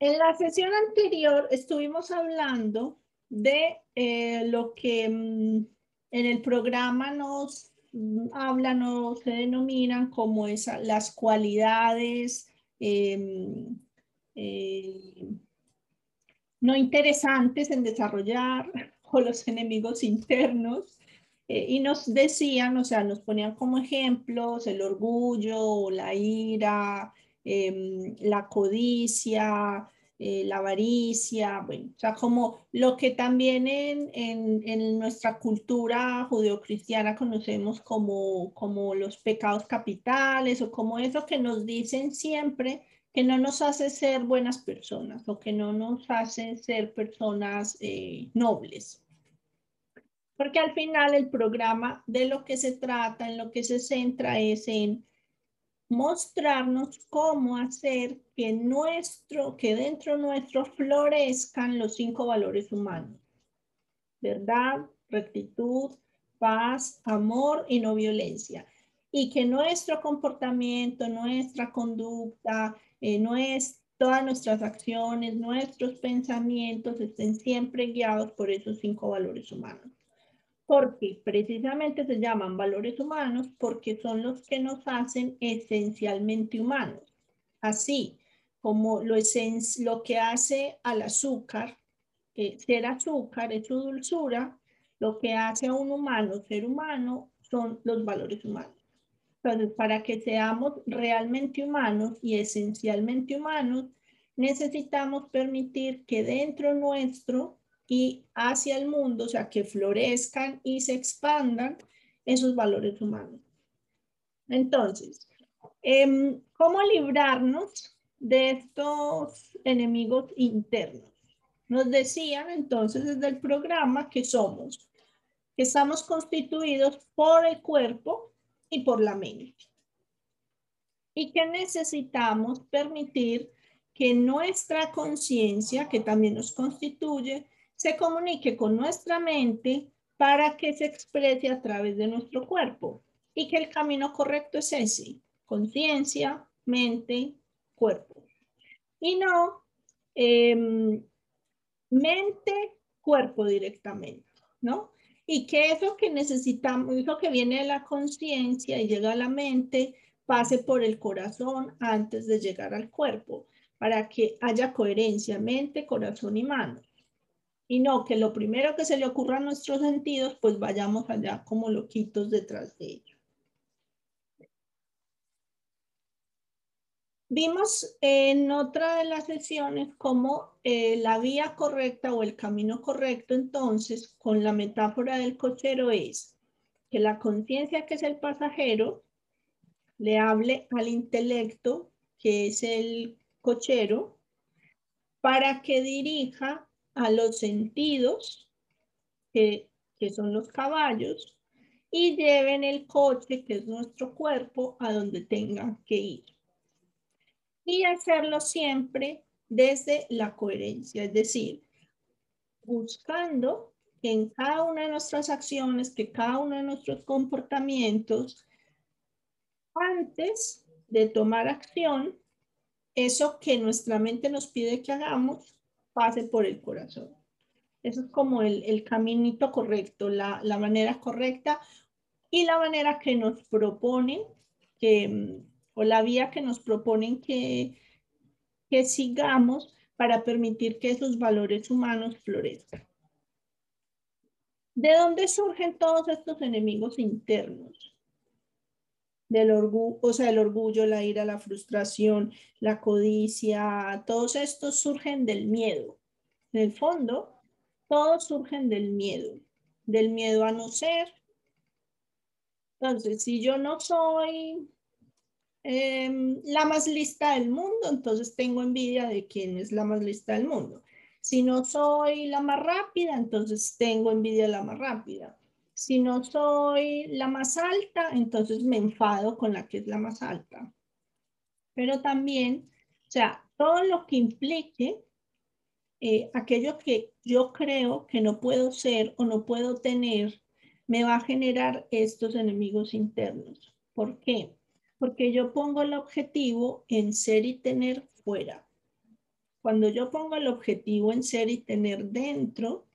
En la sesión anterior estuvimos hablando de eh, lo que mm, en el programa nos mm, hablan o se denominan como esa, las cualidades em, eh, no interesantes en desarrollar o los enemigos internos. Eh, y nos decían, o sea, nos ponían como ejemplos el orgullo, la ira, em, la codicia, eh, la avaricia, bueno, o sea, como lo que también en, en, en nuestra cultura judeocristiana conocemos como, como los pecados capitales o como eso que nos dicen siempre que no nos hace ser buenas personas o que no nos hace ser personas eh, nobles. Porque al final el programa de lo que se trata, en lo que se centra es en mostrarnos cómo hacer que nuestro, que dentro nuestro florezcan los cinco valores humanos. Verdad, rectitud, paz, amor y no violencia. Y que nuestro comportamiento, nuestra conducta, eh, todas nuestras acciones, nuestros pensamientos estén siempre guiados por esos cinco valores humanos porque precisamente se llaman valores humanos porque son los que nos hacen esencialmente humanos. Así como lo, lo que hace al azúcar, ser azúcar es su dulzura, lo que hace a un humano ser humano son los valores humanos. Entonces, para que seamos realmente humanos y esencialmente humanos, necesitamos permitir que dentro nuestro y hacia el mundo, o sea, que florezcan y se expandan esos valores humanos. Entonces, em, ¿cómo librarnos de estos enemigos internos? Nos decían entonces desde el programa que somos, que estamos constituidos por el cuerpo y por la mente. Y que necesitamos permitir que nuestra conciencia, que también nos constituye, se comunique con nuestra mente para que se exprese a través de nuestro cuerpo y que el camino correcto es ese, conciencia, mente, cuerpo. Y no em, mente, cuerpo directamente, ¿no? Y que eso que necesitamos, eso que viene de la conciencia y llega a la mente, pase por el corazón antes de llegar al cuerpo, para que haya coherencia mente, corazón y manos y no que lo primero que se le ocurra a nuestros sentidos, pues vayamos allá como loquitos detrás de ello. Vimos en otra de las sesiones cómo eh, la vía correcta o el camino correcto entonces con la metáfora del cochero es que la conciencia que es el pasajero le hable al intelecto que es el cochero para que dirija a los sentidos, que, son los caballos, y lleven el coche, que es nuestro cuerpo, a donde tengan que ir. Y hacerlo siempre desde la coherencia, es decir, buscando en cada una de nuestras acciones, que cada uno de nuestros comportamientos, antes de tomar acción, eso que nuestra mente nos pide que hagamos, pase por el corazón. Eso es como el, caminito correcto, la, la, manera correcta y la manera que nos proponen, que, o la vía que nos proponen que, que sigamos para permitir que esos valores humanos florezcan. ¿De dónde surgen todos estos enemigos internos? Del orgullo, o sea, el orgullo, la ira, la frustración, la codicia, todos estos surgen del miedo. En el fondo, todos surgen del miedo, del miedo a no ser. Entonces, si yo no soy em, la más lista del mundo, entonces tengo envidia de quién es la más lista del mundo. Si no soy la más rápida, entonces tengo envidia de la más rápida. Si no soy la más alta, entonces me enfado con la que es la más alta. Pero también, o sea, todo lo que implique eh, aquello que yo creo que no puedo ser o no puedo tener, me va a generar estos enemigos internos. ¿Por qué? Porque yo pongo el objetivo en ser y tener fuera. Cuando yo pongo el objetivo en ser y tener dentro,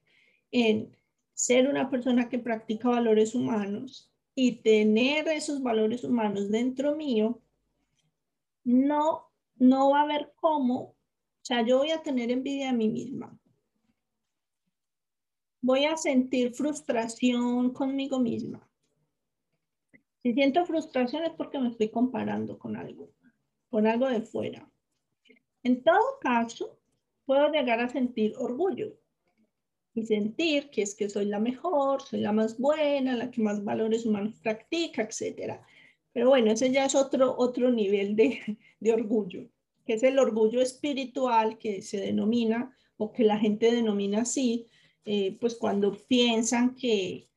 en ser una persona que practica valores humanos y tener esos valores humanos dentro mío, no, no va a haber cómo, o sea, yo voy a tener envidia de mí misma. Voy a sentir frustración conmigo misma. Si siento frustración es porque me estoy comparando con algo, con algo de fuera. En todo caso, puedo llegar a sentir orgullo y sentir que es que soy la mejor, soy la más buena, la que más valores humanos practica, etc. Pero bueno, ese ya es otro, otro nivel de, de orgullo, que es el orgullo espiritual que se denomina o que la gente denomina así, eh, pues cuando piensan que,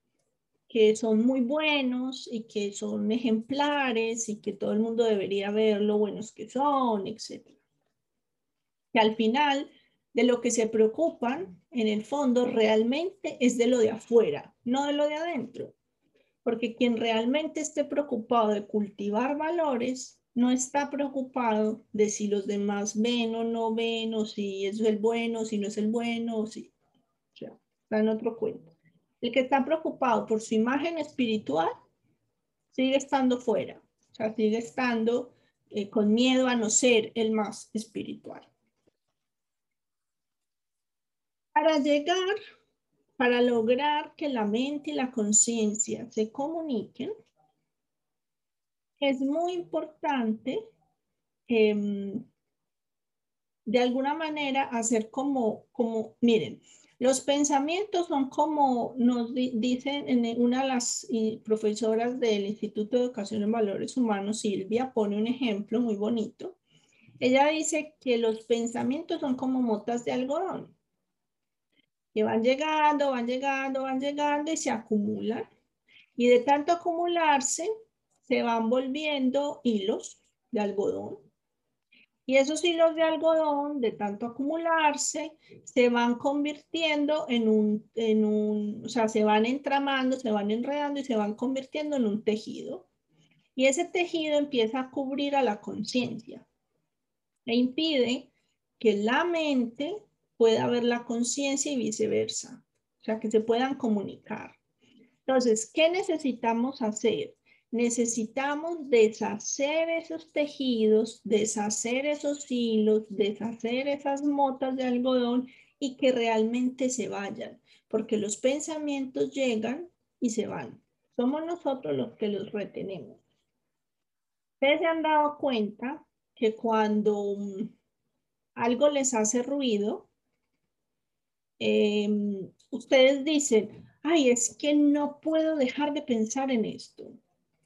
que son muy buenos y que son ejemplares y que todo el mundo debería ver lo buenos que son, etc. Que al final de lo que se preocupan, en el fondo, realmente es de lo de afuera, no de lo de adentro. Porque quien realmente esté preocupado de cultivar valores, no está preocupado de si los demás ven o no ven, o si es el bueno, si no es el bueno, o si... O sea, está en otro cuento. El que está preocupado por su imagen espiritual sigue estando fuera, o sea, sigue estando eh, con miedo a no ser el más espiritual. Para llegar, para lograr que la mente y la conciencia se comuniquen, es muy importante em, de alguna manera hacer como, como, miren, los pensamientos son como nos dicen en una de las profesoras del Instituto de Educación en Valores Humanos, Silvia, pone un ejemplo muy bonito. Ella dice que los pensamientos son como motas de algodón van llegando, van llegando, van llegando y se acumulan. Y de tanto acumularse, se van volviendo hilos de algodón. Y esos hilos de algodón, de tanto acumularse, se van convirtiendo en un, en un, o sea, se van entramando, se van enredando y se van convirtiendo en un tejido. Y ese tejido empieza a cubrir a la conciencia e impide que la mente pueda haber la conciencia y viceversa. O sea, que se puedan comunicar. Entonces, ¿qué necesitamos hacer? Necesitamos deshacer esos tejidos, deshacer esos hilos, deshacer esas motas de algodón y que realmente se vayan, porque los pensamientos llegan y se van. Somos nosotros los que los retenemos. Ustedes se han dado cuenta que cuando algo les hace ruido, Em, ustedes dicen, ay, es que no puedo dejar de pensar en esto.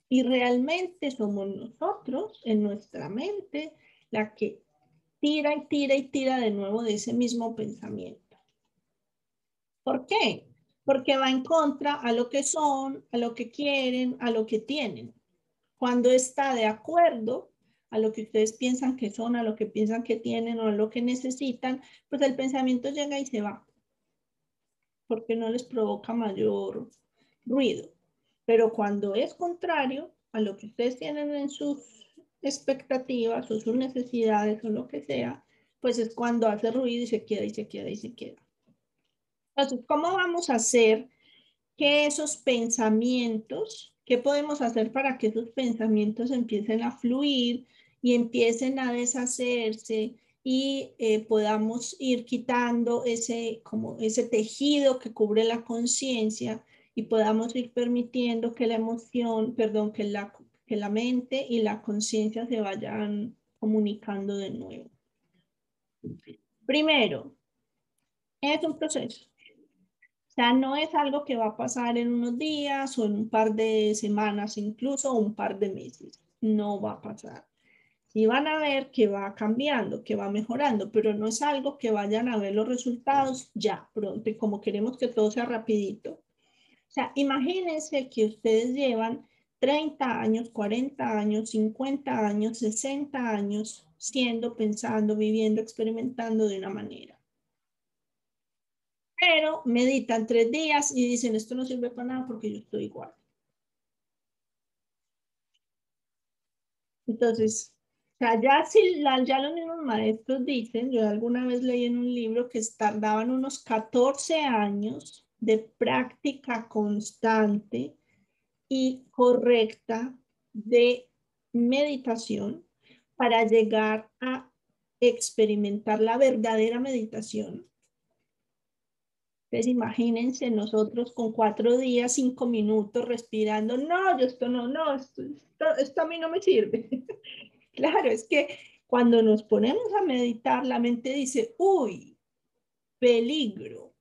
Y realmente somos nosotros, en nuestra mente, la que tira y tira y tira de nuevo de ese mismo pensamiento. ¿Por qué? Porque va en contra a lo que son, a lo que quieren, a lo que tienen. Cuando está de acuerdo a lo que ustedes piensan que son, a lo que piensan que tienen o a lo que necesitan, pues el pensamiento llega y se va porque no les provoca mayor ruido. Pero cuando es contrario a lo que ustedes tienen en sus expectativas o sus necesidades o lo que sea, pues es cuando hace ruido y se queda y se queda y se queda. Entonces, ¿cómo vamos a hacer que esos pensamientos, qué podemos hacer para que esos pensamientos empiecen a fluir y empiecen a deshacerse y eh, podamos ir quitando ese, como ese tejido que cubre la conciencia y podamos ir permitiendo que la emoción, perdón, que la, que la mente y la conciencia se vayan comunicando de nuevo. Primero, es un proceso. O no es algo que va a pasar en unos días o en un par de semanas incluso un par de meses. No va a pasar y van a ver que va cambiando, que va mejorando, pero no es algo que vayan a ver los resultados ya pronto y como queremos que todo sea rapidito. O sea, imagínense que ustedes llevan 30 años, 40 años, 50 años, 60 años siendo, pensando, viviendo, experimentando de una manera. Pero meditan tres días y dicen, esto no sirve para nada porque yo estoy igual. Entonces, sea, ya, si ya los mismos maestros dicen, yo alguna vez leí en un libro que tardaban unos 14 años de práctica constante y correcta de meditación para llegar a experimentar la verdadera meditación. Entonces imagínense nosotros con cuatro días, cinco minutos respirando, no, yo esto no, no, esto a mí no me sirve. claro, es que cuando nos ponemos a meditar, la mente dice, uy, peligro,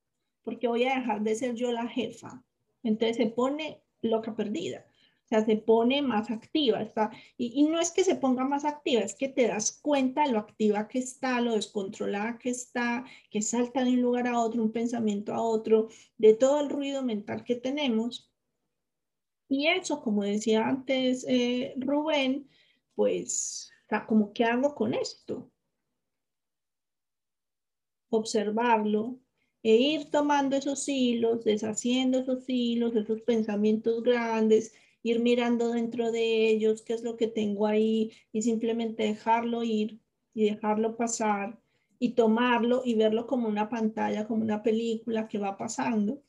porque voy a dejar de ser yo la jefa. Entonces se pone loca perdida sea, se pone más activa. Está, y, no es que se ponga más activa, es que te das cuenta de lo activa que está, lo descontrolada que está, que salta de un lugar a otro, un pensamiento a otro, de todo el ruido mental que tenemos. Y eso, como decía antes eh, Rubén, pues, como, ¿qué hago con esto? Observarlo, e ir tomando esos hilos, deshaciendo esos hilos, esos pensamientos grandes, ir mirando dentro de ellos qué es lo que tengo ahí y simplemente dejarlo ir y dejarlo pasar y tomarlo y verlo como una pantalla, como una película que va pasando.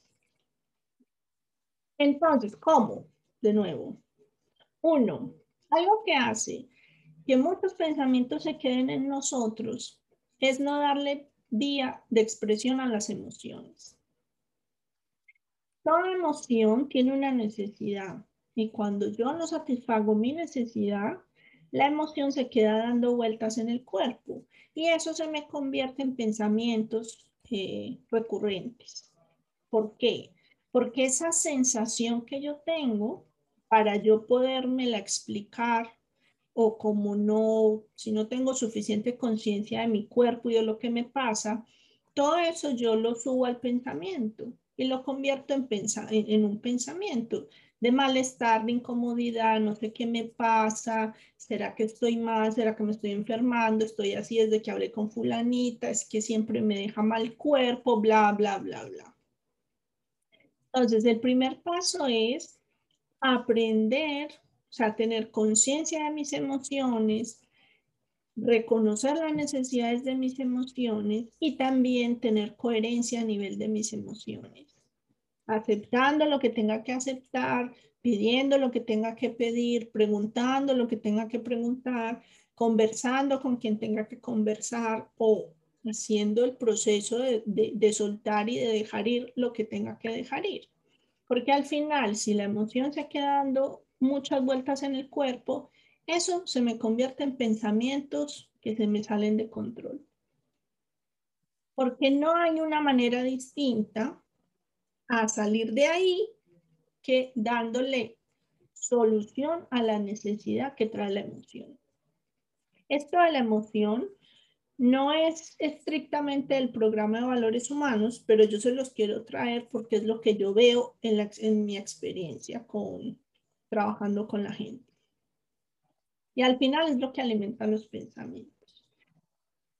Entonces, ¿cómo? De nuevo. Uno, algo que hace que muchos pensamientos se queden en nosotros es no darle vía de expresión a las emociones. Toda emoción tiene una necesidad y cuando yo no satisfago mi necesidad, la emoción se queda dando vueltas en el cuerpo y eso se me convierte en pensamientos eh, recurrentes. ¿Por qué? Porque esa sensación que yo tengo, para yo la explicar o como no, si no tengo suficiente conciencia de mi cuerpo y de lo que me pasa, todo eso yo lo subo al pensamiento y lo convierto en, en un pensamiento de malestar, de incomodidad, no sé qué me pasa, será que estoy mal, será que me estoy enfermando, estoy así desde que hablé con fulanita, es que siempre me deja mal cuerpo, bla, bla, bla, bla. Entonces, el primer paso es aprender, o sea, tener conciencia de mis emociones, reconocer las necesidades de mis emociones y también tener coherencia a nivel de mis emociones aceptando lo que tenga que aceptar, pidiendo lo que tenga que pedir, preguntando lo que tenga que preguntar, conversando con quien tenga que conversar o haciendo el proceso de, soltar y de dejar ir lo que tenga que dejar ir. Porque al final, si la emoción se queda dando muchas vueltas en el cuerpo, eso se me convierte en pensamientos que se me salen de control. Porque no hay una manera distinta a salir de ahí que dándole solución a la necesidad que trae la emoción. Esto de la emoción no es estrictamente el programa de valores humanos, pero yo se los quiero traer porque es lo que yo veo en, mi experiencia con trabajando con la gente. Y al final es lo que alimenta los pensamientos.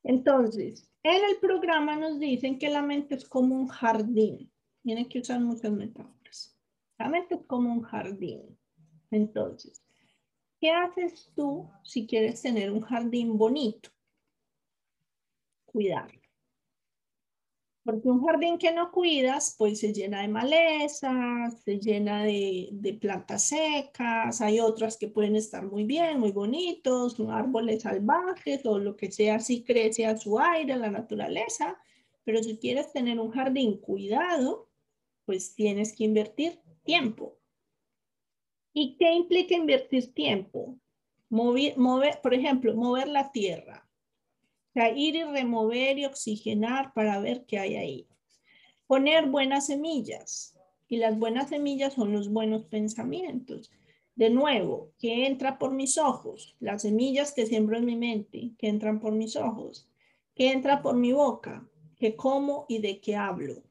Entonces, en el programa nos dicen que la mente es como un jardín. Tiene que usar muchas metáforas. La mente es como un jardín. Entonces, ¿qué haces tú si quieres tener un jardín bonito? Cuidarlo. Porque un jardín que no cuidas, pues se llena de malezas, se llena de, de, plantas secas, hay otras que pueden estar muy bien, muy bonitos, árboles salvajes o lo que sea, si crece a su aire, a la naturaleza. Pero si quieres tener un jardín cuidado, pues tienes que invertir tiempo. ¿Y qué implica invertir tiempo? Mover, mover, por ejemplo, mover la tierra. O sea, ir y remover y oxigenar para ver qué hay ahí. Poner buenas semillas. Y las buenas semillas son los buenos pensamientos. De nuevo, ¿qué entra por mis ojos? Las semillas que siembro en mi mente, que entran por mis ojos. ¿Qué entra por mi boca? ¿Qué como y de qué hablo?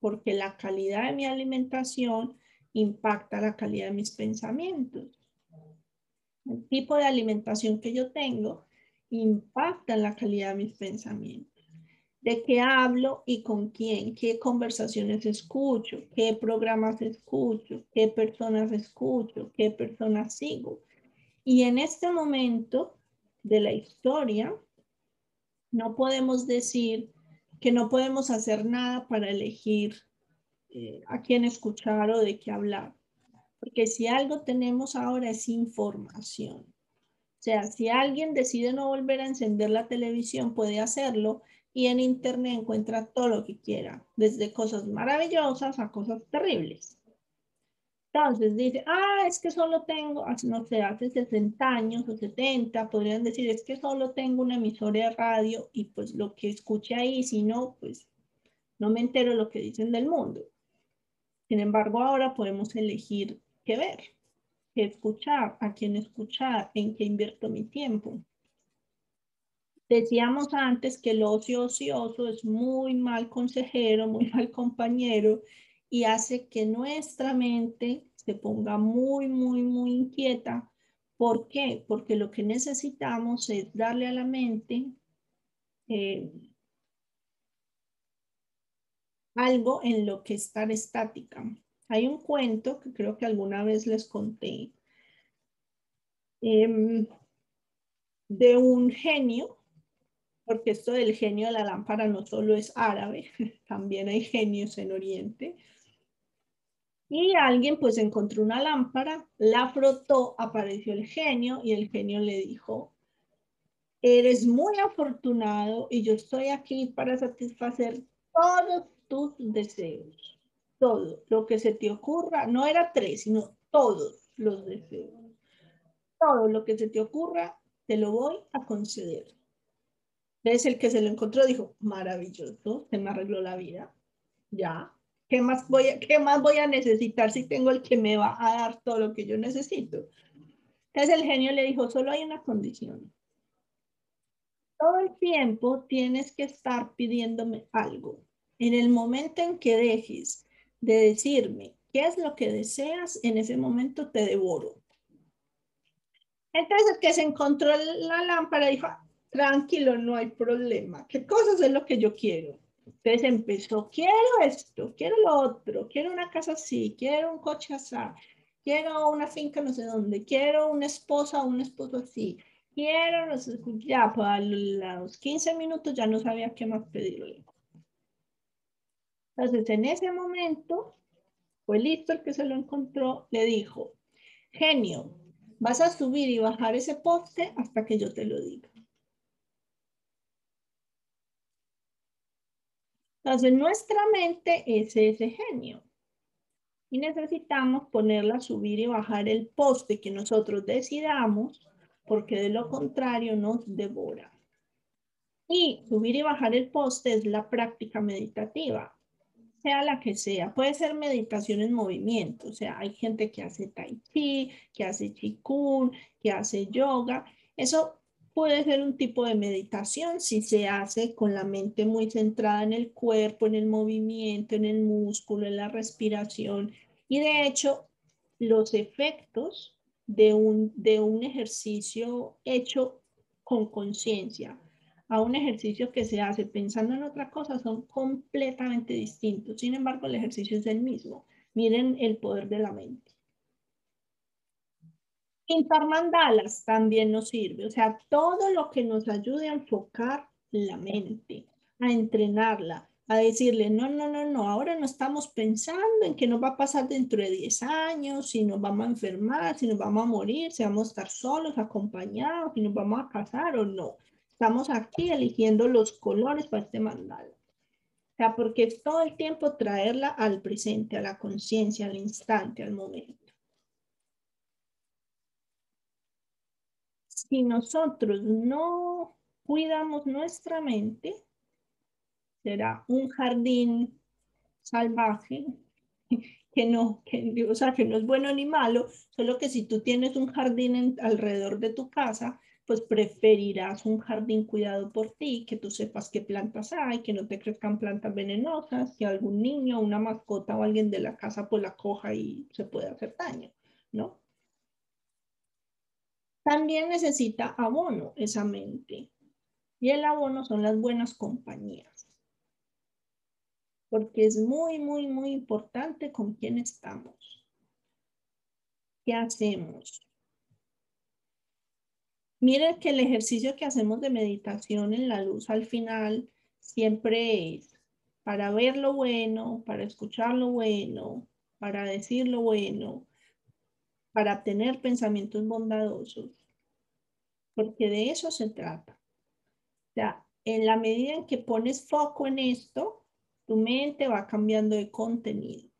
porque la calidad de mi alimentación impacta la calidad de mis pensamientos. El tipo de alimentación que yo tengo impacta la calidad de mis pensamientos. De qué hablo y con quién, qué conversaciones escucho, qué programas escucho, qué personas escucho, qué personas sigo. Y en este momento de la historia, no podemos decir que no podemos hacer nada para elegir eh, a quién escuchar o de qué hablar. Porque si algo tenemos ahora es información. O sea, si alguien decide no volver a encender la televisión, puede hacerlo y en Internet encuentra todo lo que quiera, desde cosas maravillosas a cosas terribles. Entonces dice, ah, es que solo tengo, no sé, hace 60 años o 70, podrían decir, es que solo tengo una emisora de radio y pues lo que escuche ahí, si no, pues no me entero lo que dicen del mundo. Sin embargo, ahora podemos elegir qué ver, qué escuchar, a quién escuchar, en qué invierto mi tiempo. Decíamos antes que el ocio ocioso es muy mal consejero, muy mal compañero y hace que nuestra mente se ponga muy, muy, muy inquieta. ¿Por qué? Porque lo que necesitamos es darle a la mente eh, algo en lo que estar estática. Hay un cuento que creo que alguna vez les conté em, de un genio, porque esto del genio de la lámpara no solo es árabe, también hay genios en Oriente. Y alguien pues encontró una lámpara, la frotó, apareció el genio y el genio le dijo, eres muy afortunado y yo estoy aquí para satisfacer todos tus deseos. Todo lo que se te ocurra, no era tres, sino todos los deseos. Todo lo que se te ocurra, te lo voy a conceder. Entonces el que se lo encontró dijo, maravilloso, se me arregló la vida. Ya, ¿Qué más, voy a, ¿Qué más voy a necesitar si tengo el que me va a dar todo lo que yo necesito? Entonces el genio le dijo, solo hay una condición. Todo el tiempo tienes que estar pidiéndome algo. En el momento en que dejes de decirme qué es lo que deseas, en ese momento te devoro. Entonces que se encontró la lámpara dijo, tranquilo, no hay problema. ¿Qué cosas es lo que yo quiero? Entonces empezó, quiero esto, quiero lo otro, quiero una casa así, quiero un coche así, quiero una finca no sé dónde, quiero una esposa un esposo así, quiero, ya, pues a los 15 minutos ya no sabía qué más pedirle. Entonces en ese momento, fue listo el que se lo encontró, le dijo, genio, vas a subir y bajar ese poste hasta que yo te lo diga. Entonces, nuestra mente es ese genio. Y necesitamos ponerla a subir y bajar el poste que nosotros decidamos, porque de lo contrario nos devora. Y subir y bajar el poste es la práctica meditativa, sea la que sea. Puede ser meditación en movimiento, o sea, hay gente que hace tai chi, que hace qigong, que hace yoga. Eso puede ser un tipo de meditación si se hace con la mente muy centrada en el cuerpo, en el movimiento, en el músculo, en la respiración. Y de hecho, los efectos de un, de un ejercicio hecho con conciencia a un ejercicio que se hace pensando en otra cosa son completamente distintos. Sin embargo, el ejercicio es el mismo. Miren el poder de la mente. Pintar mandalas también nos sirve, o sea, todo lo que nos ayude a enfocar la mente, a entrenarla, a decirle, no, no, no, no, ahora no estamos pensando en qué nos va a pasar dentro de 10 años, si nos vamos a enfermar, si nos vamos a morir, si vamos a estar solos, acompañados, si nos vamos a casar o no. Estamos aquí eligiendo los colores para este mandala. O sea, porque es todo el tiempo traerla al presente, a la conciencia, al instante, al momento. si nosotros no cuidamos nuestra mente, será un jardín salvaje que no, que, o sea, que no es bueno ni malo, solo que si tú tienes un jardín alrededor de tu casa, pues preferirás un jardín cuidado por ti, que tú sepas qué plantas hay, que no te crezcan plantas venenosas, que algún niño, una mascota o alguien de la casa pues la coja y se puede hacer daño, ¿no? También necesita abono esa mente. Y el abono son las buenas compañías. Porque es muy, muy, muy importante con quién estamos. ¿Qué hacemos? Miren que el ejercicio que hacemos de meditación en la luz al final siempre es para ver lo bueno, para escuchar lo bueno, para decir lo bueno, para tener pensamientos bondadosos, porque de eso se trata. O sea, en la medida en que pones foco en esto, tu mente va cambiando de contenido.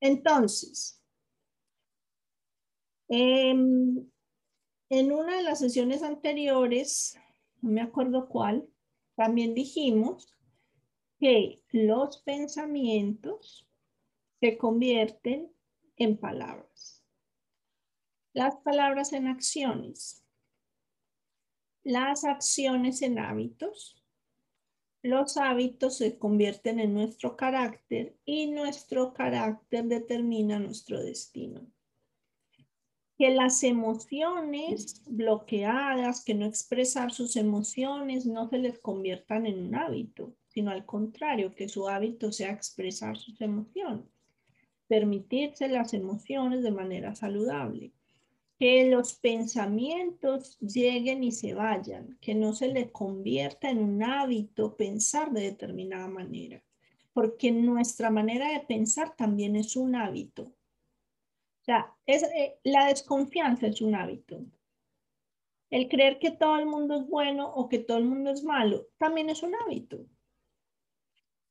Entonces, em, en una de las sesiones anteriores, no me acuerdo cuál, también dijimos que los pensamientos se convierten en palabras. Las palabras en acciones. Las acciones en hábitos. Los hábitos se convierten en nuestro carácter y nuestro carácter determina nuestro destino que las emociones bloqueadas, que no expresar sus emociones, no se les conviertan en un hábito, sino al contrario, que su hábito sea expresar sus emociones, permitirse las emociones de manera saludable, que los pensamientos lleguen y se vayan, que no se les convierta en un hábito pensar de determinada manera, porque nuestra manera de pensar también es un hábito sea, es, eh, la desconfianza es un hábito. El creer que todo el mundo es bueno o que todo el mundo es malo también es un hábito.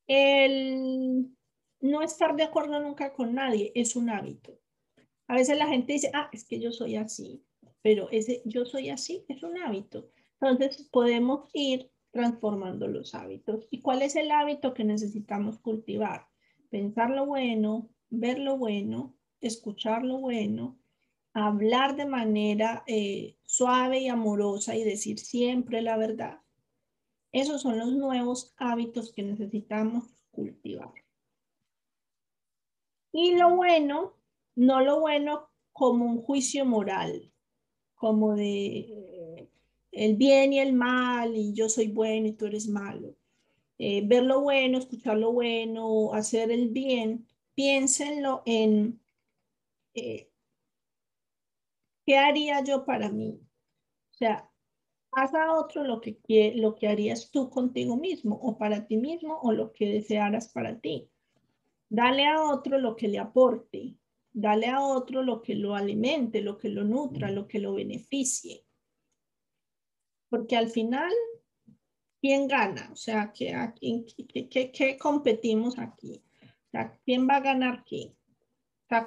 El no estar de acuerdo nunca con nadie es un hábito. A veces la gente dice, ah, es que yo soy así, pero ese yo soy así es un hábito. Entonces podemos ir transformando los hábitos. ¿Y cuál es el hábito que necesitamos cultivar? Pensar lo bueno, ver lo bueno, escuchar lo bueno, hablar de manera eh, suave y amorosa y decir siempre la verdad. Esos son los nuevos hábitos que necesitamos cultivar. Y lo bueno, no lo bueno como un juicio moral, como de eh, el bien y el mal, y yo soy bueno y tú eres malo. Eh, ver lo bueno, escuchar lo bueno, hacer el bien, piénsenlo en eh, ¿qué haría yo para mí? O sea, haz a otro lo que, lo que harías tú contigo mismo o para ti mismo o lo que desearas para ti. Dale a otro lo que le aporte. Dale a otro lo que lo alimente, lo que lo nutra, lo que lo beneficie. Porque al final, ¿quién gana? O sea, ¿qué, qué, competimos aquí? O sea, ¿quién va a ganar qué?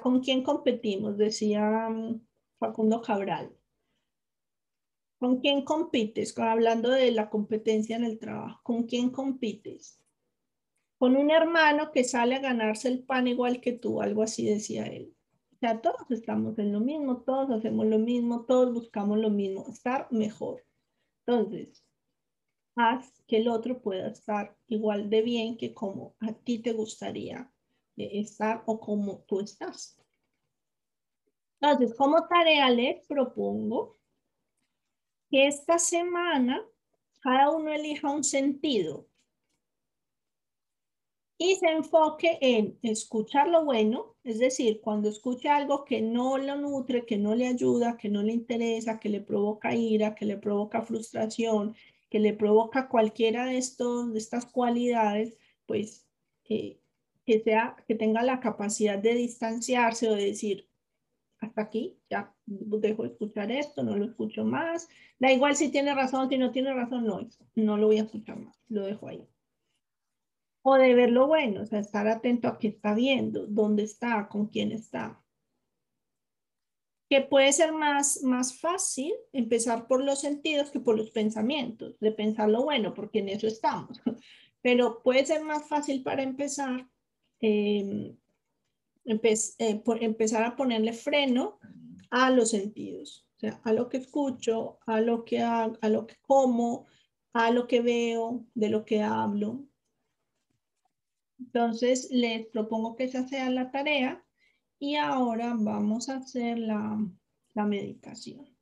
¿Con quién competimos? Decía mm, Facundo Cabral. ¿Con quién compites? Hablando de la competencia en el trabajo, ¿con quién compites? Con un hermano que sale a ganarse el pan igual que tú, algo así decía él. O sea, todos estamos en lo mismo, todos hacemos lo mismo, todos buscamos lo mismo, estar mejor. Entonces, haz que el otro pueda estar igual de bien que como a ti te gustaría estar o como tú estás. Entonces, como tarea les propongo que esta semana cada uno elija un sentido y se enfoque en escuchar lo bueno, es decir, cuando escuche algo que no lo nutre, que no le ayuda, que no le interesa, que le provoca ira, que le provoca frustración, que le provoca cualquiera de, estos, de estas cualidades, pues eh, que, sea, que tenga la capacidad de distanciarse o de decir, hasta aquí, ya dejo de escuchar esto, no lo escucho más. Da igual si tiene razón, si no tiene razón, no, no lo voy a escuchar más, lo dejo ahí. O de ver lo bueno, o sea, estar atento a qué está viendo, dónde está, con quién está. Que puede ser más, más fácil empezar por los sentidos que por los pensamientos, de pensar lo bueno, porque en eso estamos. Pero puede ser más fácil para empezar Em, eh, empezar a ponerle freno a los sentidos, o sea, a lo que escucho, a lo que, a lo que como, a lo que veo, de lo que hablo. Entonces, les propongo que esa sea la tarea y ahora vamos a hacer la, la meditación.